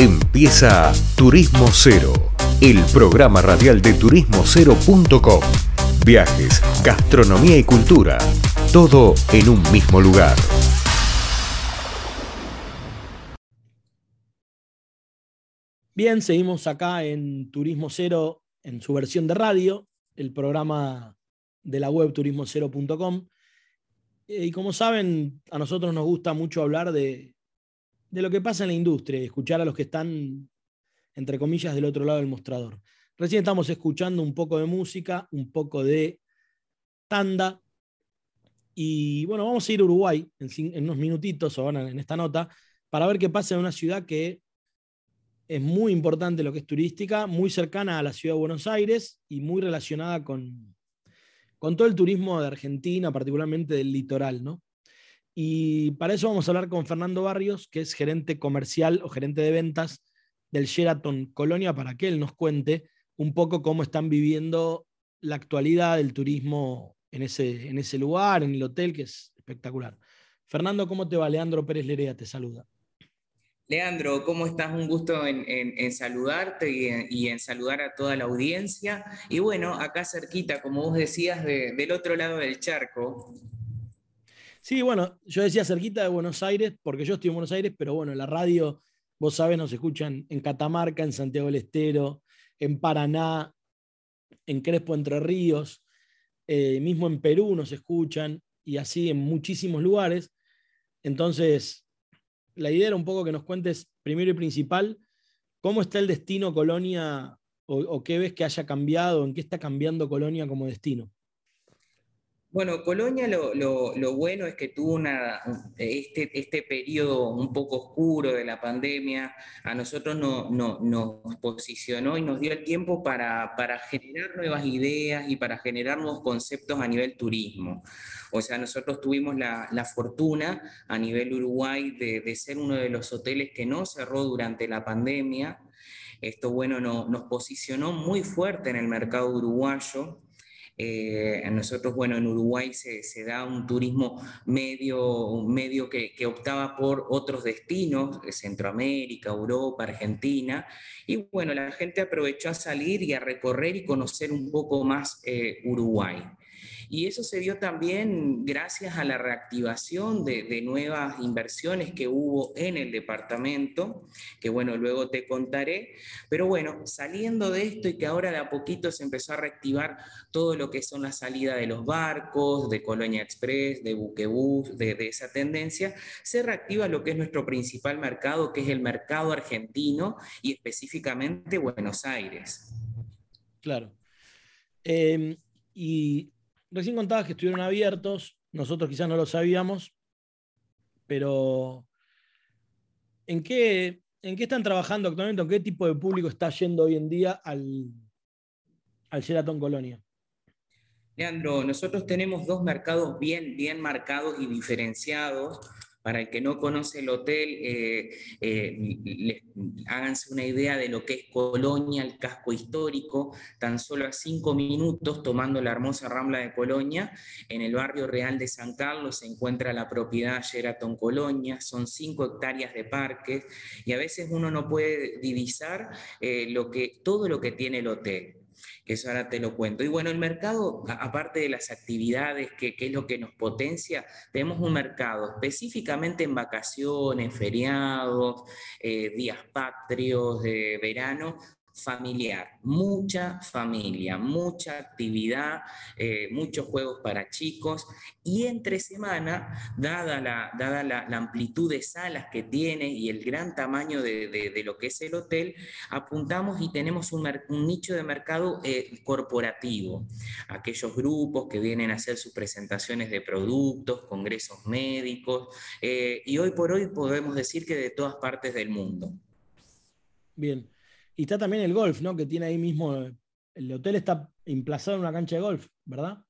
Empieza Turismo Cero, el programa radial de turismocero.com. Viajes, gastronomía y cultura, todo en un mismo lugar. Bien, seguimos acá en Turismo Cero en su versión de radio, el programa de la web turismocero.com. Eh, y como saben, a nosotros nos gusta mucho hablar de, de lo que pasa en la industria, escuchar a los que están, entre comillas, del otro lado del mostrador. Recién estamos escuchando un poco de música, un poco de tanda. Y bueno, vamos a ir a Uruguay en, unos minutitos o en esta nota para ver qué pasa en una ciudad que es muy importante lo que es turística, muy cercana a la ciudad de Buenos Aires y muy relacionada con, con todo el turismo de Argentina, particularmente del litoral, ¿no? Y para eso vamos a hablar con Fernando Barrios, que es gerente comercial o gerente de ventas del Sheraton Colonia, para que él nos cuente un poco cómo están viviendo la actualidad del turismo en ese, en ese lugar, en el hotel, que es espectacular. Fernando, ¿cómo te va? Leandro Pérez Lerea te saluda. Leandro, ¿cómo estás? Un gusto en, saludarte y en, saludar a toda la audiencia. Y bueno, acá cerquita, como vos decías, del otro lado del charco, Sí, bueno, yo decía cerquita de Buenos Aires, porque yo estoy en Buenos Aires, pero bueno, la radio, vos sabés, nos escuchan en Catamarca, en Santiago del Estero, en Paraná, en Crespo Entre Ríos, eh, mismo en Perú nos escuchan y así en muchísimos lugares. Entonces, la idea era un poco que nos cuentes, primero y principal, cómo está el destino Colonia o qué ves que haya cambiado, en qué está cambiando Colonia como destino. Bueno, Colonia lo, bueno es que tuvo una, este, este periodo un poco oscuro de la pandemia, a nosotros no, nos posicionó y nos dio el tiempo para, generar nuevas ideas y para generar nuevos conceptos a nivel turismo. O sea, nosotros tuvimos la, fortuna a nivel Uruguay de, de, ser uno de los hoteles que no cerró durante la pandemia. Esto, bueno, nos posicionó muy fuerte en el mercado uruguayo eh, nosotros, bueno, en Uruguay se, da un turismo medio, medio que, optaba por otros destinos, Centroamérica, Europa, Argentina, y bueno, la gente aprovechó a salir y a recorrer y conocer un poco más eh, Uruguay. Y eso se dio también gracias a la reactivación de, nuevas inversiones que hubo en el departamento, que bueno, luego te contaré. Pero bueno, saliendo de esto y que ahora de a poquito se empezó a reactivar todo lo que son la salida de los barcos, de Colonia Express, de Buquebus, de, esa tendencia, se reactiva lo que es nuestro principal mercado, que es el mercado argentino y específicamente Buenos Aires. Claro. Em, y recién contabas que estuvieron abiertos, nosotros quizás no lo sabíamos, pero ¿en qué, ¿en qué están trabajando actualmente? ¿En qué tipo de público está yendo hoy en día al, al Sheraton Colonia? Leandro, nosotros tenemos dos mercados bien, bien marcados y diferenciados. Para el que no conoce el hotel, eh, eh, háganse una idea de lo que es Colonia, el casco histórico, tan solo a cinco minutos tomando la hermosa Rambla de Colonia. En el barrio real de San Carlos se encuentra la propiedad Sheraton Colonia, son cinco hectáreas de parques y a veces uno no puede divisar eh, lo que, todo lo que tiene el hotel que eso ahora te lo cuento. Y bueno, el mercado, aparte de las actividades, que, es lo que nos potencia, tenemos un mercado específicamente en vacaciones, feriados, eh, días patrios de verano, familiar, mucha familia, mucha actividad, eh, muchos juegos para chicos y entre semana, dada la, dada la, amplitud de salas que tiene y el gran tamaño de, lo que es el hotel, apuntamos y tenemos un, nicho de mercado eh, corporativo, aquellos grupos que vienen a hacer sus presentaciones de productos, congresos médicos eh, y hoy por hoy podemos decir que de todas partes del mundo. Bien. Y está también el golf, ¿no? Que tiene ahí mismo, el hotel está emplazado en una cancha de golf, ¿verdad?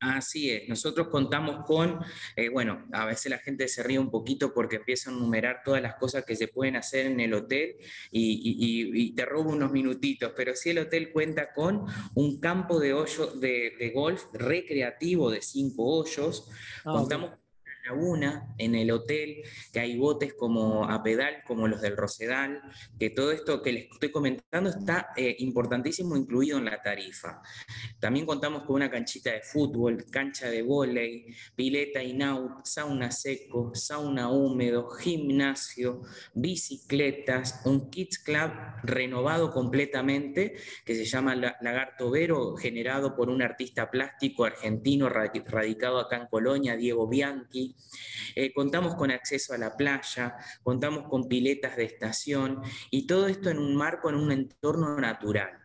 Así es, nosotros contamos con, eh, bueno, a veces la gente se ríe un poquito porque empieza a enumerar todas las cosas que se pueden hacer en el hotel y, te robo unos minutitos, pero sí el hotel cuenta con un campo de, hoyo, de, golf recreativo de cinco hoyos, ah, contamos laguna, en el hotel, que hay botes como a pedal, como los del Rosedal, que todo esto que les estoy comentando está eh, importantísimo incluido en la tarifa. También contamos con una canchita de fútbol, cancha de vóley, pileta in-out, sauna seco, sauna húmedo, gimnasio, bicicletas, un kids club renovado completamente que se llama Lagarto Vero, generado por un artista plástico argentino radicado acá en Colonia, Diego Bianchi. Eh, contamos con acceso a la playa, contamos con piletas de estación y todo esto en un marco, en un entorno natural.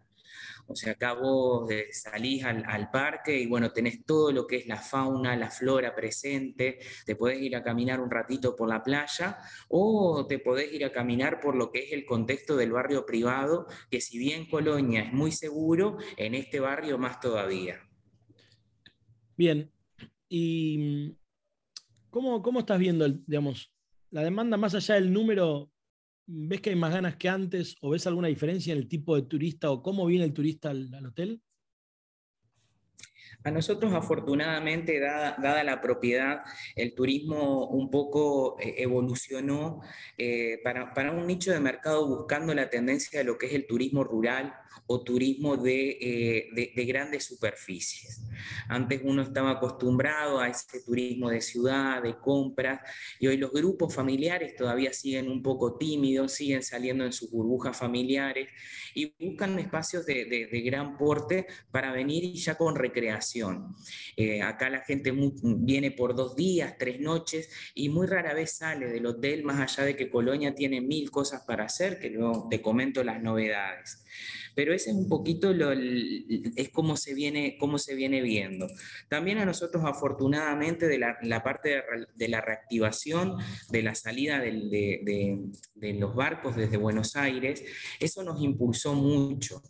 O sea, acá vos salís al, al, parque y bueno, tenés todo lo que es la fauna, la flora presente, te podés ir a caminar un ratito por la playa o te podés ir a caminar por lo que es el contexto del barrio privado, que si bien Colonia es muy seguro, en este barrio más todavía. Bien, ¿y cómo, cómo estás viendo, digamos, la demanda más allá del número ¿Ves que hay más ganas que antes o ves alguna diferencia en el tipo de turista o cómo viene el turista al, hotel? A nosotros, afortunadamente, dada, la propiedad, el turismo un poco eh, evolucionó eh, para, un nicho de mercado buscando la tendencia de lo que es el turismo rural o turismo de, eh, de grandes superficies. Antes uno estaba acostumbrado a ese turismo de ciudad, de compras, y hoy los grupos familiares todavía siguen un poco tímidos, siguen saliendo en sus burbujas familiares y buscan espacios de, gran porte para venir y ya con recreación. Eh, acá la gente viene por dos días, tres noches y muy rara vez sale del hotel, más allá de que Colonia tiene mil cosas para hacer, que luego te comento las novedades. Pero ese es un poquito lo, es cómo se, viene, cómo se viene viendo. También a nosotros, afortunadamente, de la, parte de, la reactivación, de la salida de, de, los barcos desde Buenos Aires, eso nos impulsó mucho.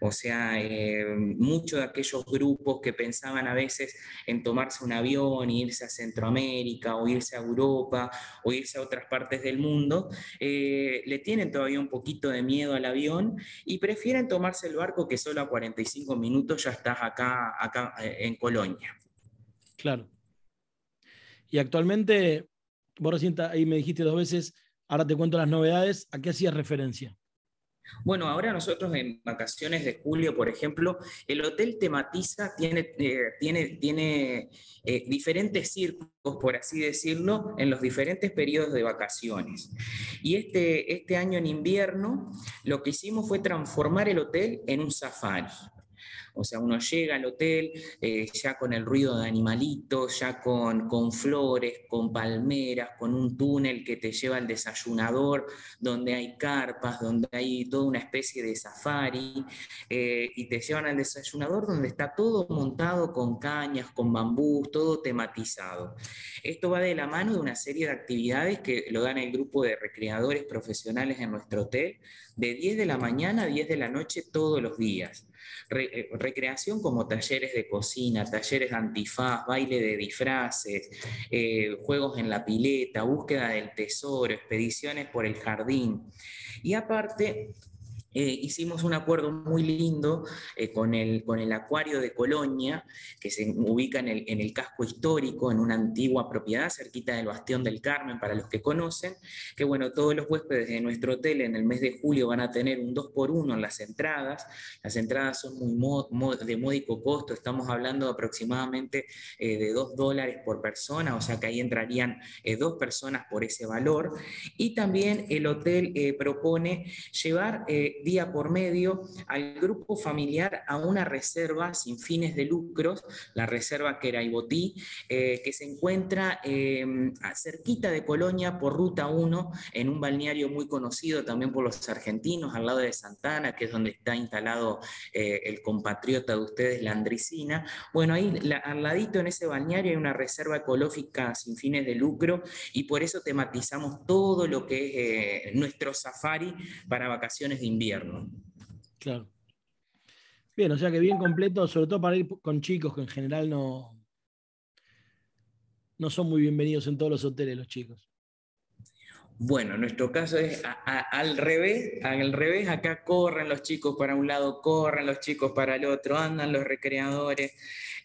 O sea, eh, muchos de aquellos grupos que pensaban a veces en tomarse un avión, e irse a Centroamérica, o irse a Europa, o irse a otras partes del mundo, eh, le tienen todavía un poquito de miedo al avión y prefieren tomarse el barco que solo a 45 minutos ya estás acá, acá eh, en Colonia. Claro. Y actualmente, vos recién ahí me dijiste dos veces, ahora te cuento las novedades, ¿a qué hacías referencia? Bueno, ahora nosotros en vacaciones de julio, por ejemplo, el hotel tematiza, tiene, eh, tiene, tiene eh, diferentes circos, por así decirlo, en los diferentes periodos de vacaciones. Y este, este año en invierno, lo que hicimos fue transformar el hotel en un safari. O sea, uno llega al hotel eh, ya con el ruido de animalitos, ya con, con flores, con palmeras, con un túnel que te lleva al desayunador, donde hay carpas, donde hay toda una especie de safari, eh, y te llevan al desayunador donde está todo montado con cañas, con bambú, todo tematizado. Esto va de la mano de una serie de actividades que lo dan el grupo de recreadores profesionales en nuestro hotel, de 10 de la mañana a 10 de la noche todos los días. Eh, recreación como talleres de cocina, talleres de antifaz, baile de disfraces, eh, juegos en la pileta, búsqueda del tesoro, expediciones por el jardín. Y aparte, eh, hicimos un acuerdo muy lindo eh, con, el, con el Acuario de Colonia, que se ubica en el, en el, casco histórico, en una antigua propiedad cerquita del Bastión del Carmen, para los que conocen, que bueno, todos los huéspedes de nuestro hotel en el mes de julio van a tener un 2 por 1 en las entradas. Las entradas son muy de módico costo, estamos hablando aproximadamente eh, de 2 dólares por persona, o sea que ahí entrarían dos personas por ese valor. Y también el hotel propone llevar día por medio al grupo familiar a una reserva sin fines de lucros, la reserva Queraibotí, eh, que se encuentra eh, cerquita de Colonia por Ruta 1, en un balneario muy conocido también por los argentinos, al lado de Santana, que es donde está instalado eh, el compatriota de ustedes, la Andricina. Bueno, ahí al ladito en ese balneario hay una reserva ecológica sin fines de lucro y por eso tematizamos todo lo que es nuestro safari para vacaciones de invierno. Claro. Bien, o sea que bien completo, sobre todo para ir con chicos que en general no, no son muy bienvenidos en todos los hoteles los chicos. Bueno, nuestro caso es al revés, al revés, acá corren los chicos para un lado, corren los chicos para el otro, andan los recreadores.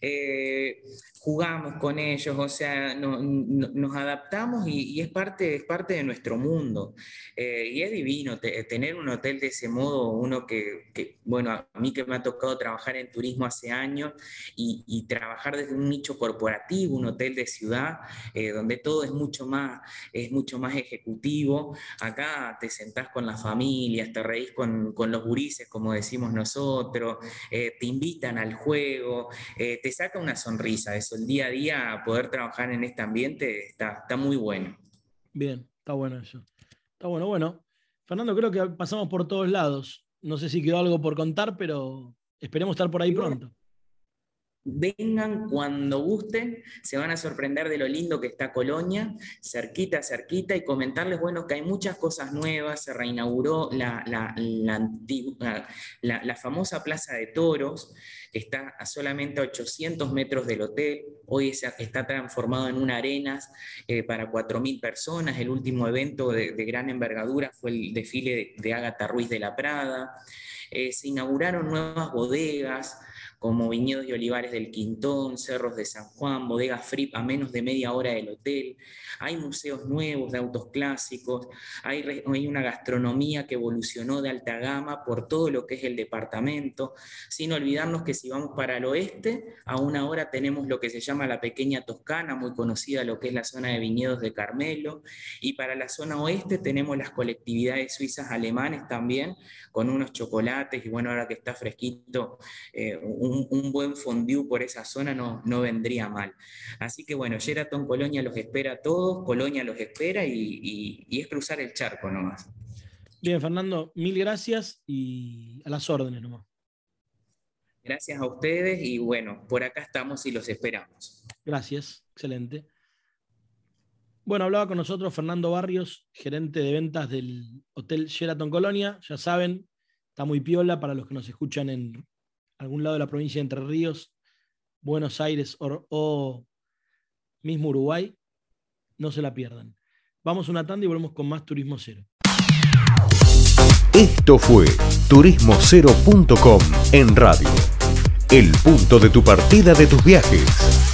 Eh, jugamos con ellos, o sea, nos adaptamos y, es, parte, es parte de nuestro mundo. Eh, y es divino tener un hotel de ese modo, uno que, bueno, a mí que me ha tocado trabajar en turismo hace años y, trabajar desde un nicho corporativo, un hotel de ciudad, eh, donde todo es mucho, más, es mucho más ejecutivo. Acá te sentás con las familias, te reís con, los gurises, como decimos nosotros, eh, te invitan al juego, te saca una sonrisa el día a día, poder trabajar en este ambiente está, está muy bueno. Bien, está bueno eso. Está bueno, bueno. Fernando, creo que pasamos por todos lados. No sé si quedó algo por contar, pero esperemos estar por ahí pronto. Vengan cuando gusten, se van a sorprender de lo lindo que está Colonia, cerquita, cerquita, y comentarles, bueno, que hay muchas cosas nuevas, se reinauguró la, la, la, famosa Plaza de Toros, que está a solamente 800 metros del hotel, hoy está transformado en una arenas eh, para 4.000 personas, el último evento de, gran envergadura fue el desfile de, Ágata Ruiz de la Prada, eh, se inauguraron nuevas bodegas, como Viñedos y Olivares del Quintón, Cerros de San Juan, Bodega Fripp a menos de media hora del hotel. Hay museos nuevos de autos clásicos, hay, una gastronomía que evolucionó de alta gama por todo lo que es el departamento, sin olvidarnos que si vamos para el oeste, a una hora tenemos lo que se llama la pequeña Toscana, muy conocida lo que es la zona de viñedos de Carmelo, y para la zona oeste tenemos las colectividades suizas alemanes también, con unos chocolates, y bueno, ahora que está fresquito, eh, buen fondue por esa zona no, no vendría mal. Así que bueno, Sheraton Colonia los espera a todos, Colonia los espera y, y, es cruzar el charco nomás. Bien, Fernando, mil gracias y a las órdenes nomás. Gracias a ustedes y bueno, por acá estamos y los esperamos. Gracias, excelente. Bueno, hablaba con nosotros Fernando Barrios, gerente de ventas del Hotel Sheraton Colonia. Ya saben, está muy piola para los que nos escuchan en algún lado de la provincia de Entre Ríos, Buenos Aires o, mismo Uruguay, no se la pierdan. Vamos una tanda y volvemos con más Turismo Cero. Esto fue turismocero.com en radio. El punto de tu partida de tus viajes.